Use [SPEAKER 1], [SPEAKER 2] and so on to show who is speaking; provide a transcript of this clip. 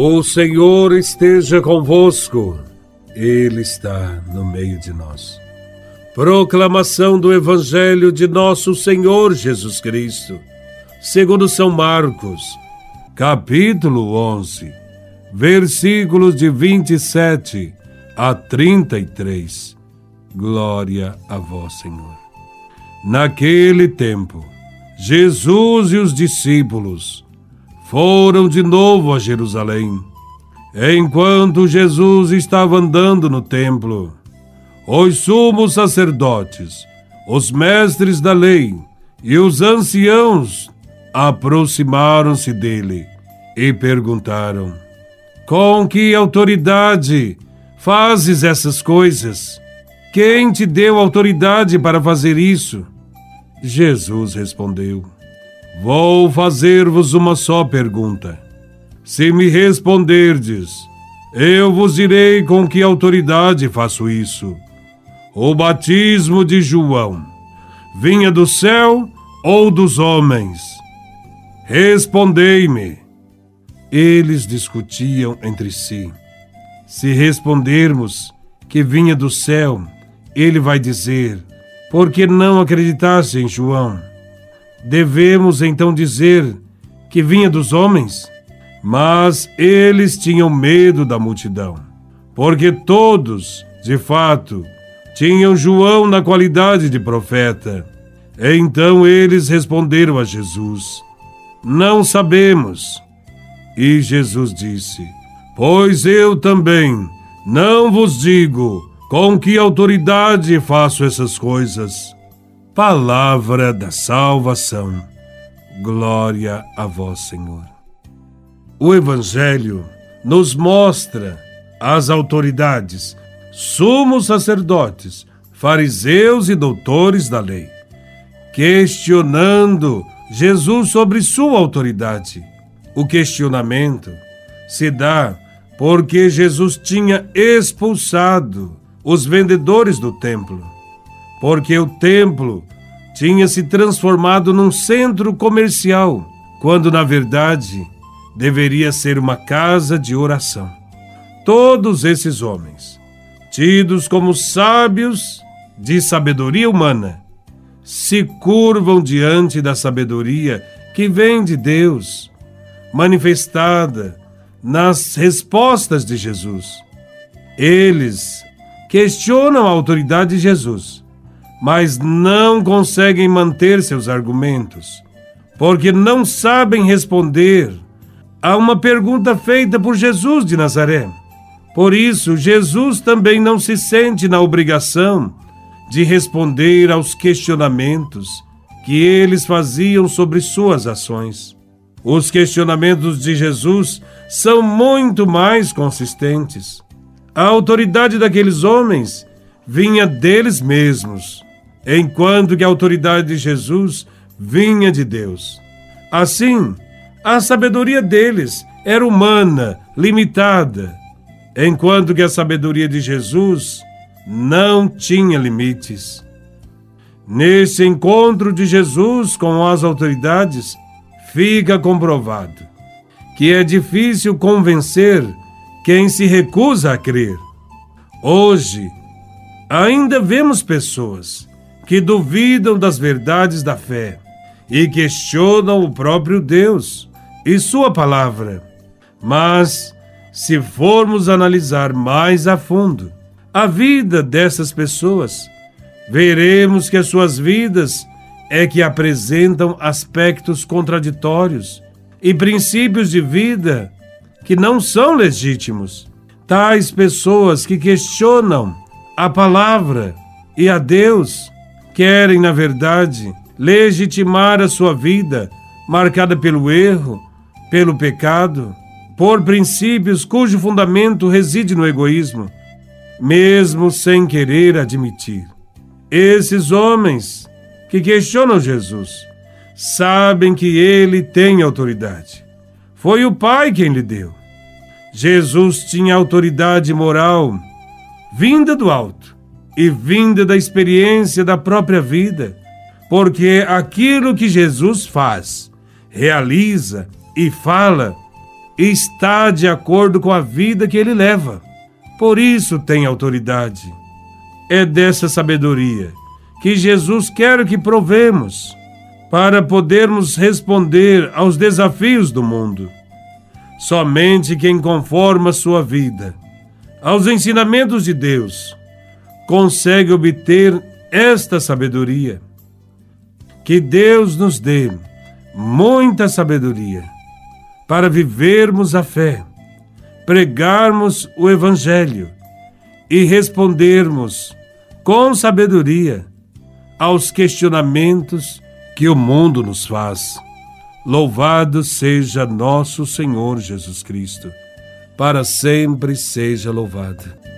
[SPEAKER 1] O Senhor esteja convosco, Ele está no meio de nós. Proclamação do Evangelho de Nosso Senhor Jesus Cristo, segundo São Marcos, capítulo 11, versículos de 27 a 33. Glória a Vós, Senhor. Naquele tempo, Jesus e os discípulos foram de novo a Jerusalém. Enquanto Jesus estava andando no templo, os sumos sacerdotes, os mestres da lei e os anciãos aproximaram-se dele e perguntaram: Com que autoridade fazes essas coisas? Quem te deu autoridade para fazer isso? Jesus respondeu: Vou fazer-vos uma só pergunta. Se me responderdes, eu vos direi com que autoridade faço isso. O batismo de João vinha do céu ou dos homens? Respondei-me. Eles discutiam entre si. Se respondermos que vinha do céu, ele vai dizer: Por que não acreditasse em João? Devemos então dizer que vinha dos homens? Mas eles tinham medo da multidão, porque todos, de fato, tinham João na qualidade de profeta. Então eles responderam a Jesus: Não sabemos. E Jesus disse: Pois eu também não vos digo com que autoridade faço essas coisas. Palavra da salvação. Glória a vós, Senhor. O Evangelho nos mostra as autoridades, sumos sacerdotes, fariseus e doutores da lei, questionando Jesus sobre sua autoridade. O questionamento se dá porque Jesus tinha expulsado os vendedores do templo porque o templo tinha se transformado num centro comercial, quando na verdade deveria ser uma casa de oração. Todos esses homens, tidos como sábios de sabedoria humana, se curvam diante da sabedoria que vem de Deus, manifestada nas respostas de Jesus. Eles questionam a autoridade de Jesus mas não conseguem manter seus argumentos, porque não sabem responder a uma pergunta feita por Jesus de Nazaré. Por isso, Jesus também não se sente na obrigação de responder aos questionamentos que eles faziam sobre suas ações. Os questionamentos de Jesus são muito mais consistentes. A autoridade daqueles homens vinha deles mesmos enquanto que a autoridade de Jesus vinha de Deus. Assim, a sabedoria deles era humana, limitada, enquanto que a sabedoria de Jesus não tinha limites. Nesse encontro de Jesus com as autoridades, fica comprovado que é difícil convencer quem se recusa a crer. Hoje, ainda vemos pessoas que duvidam das verdades da fé e questionam o próprio Deus e Sua palavra. Mas, se formos analisar mais a fundo a vida dessas pessoas, veremos que as suas vidas é que apresentam aspectos contraditórios e princípios de vida que não são legítimos. Tais pessoas que questionam a palavra e a Deus querem, na verdade, legitimar a sua vida marcada pelo erro, pelo pecado, por princípios cujo fundamento reside no egoísmo, mesmo sem querer admitir. Esses homens que questionam Jesus sabem que ele tem autoridade. Foi o Pai quem lhe deu. Jesus tinha autoridade moral vinda do alto e vinda da experiência da própria vida, porque aquilo que Jesus faz, realiza e fala está de acordo com a vida que ele leva. Por isso tem autoridade. É dessa sabedoria que Jesus quer que provemos para podermos responder aos desafios do mundo. Somente quem conforma sua vida aos ensinamentos de Deus consegue obter esta sabedoria. Que Deus nos dê muita sabedoria para vivermos a fé, pregarmos o Evangelho e respondermos com sabedoria aos questionamentos que o mundo nos faz. Louvado seja nosso Senhor Jesus Cristo, para sempre seja louvado.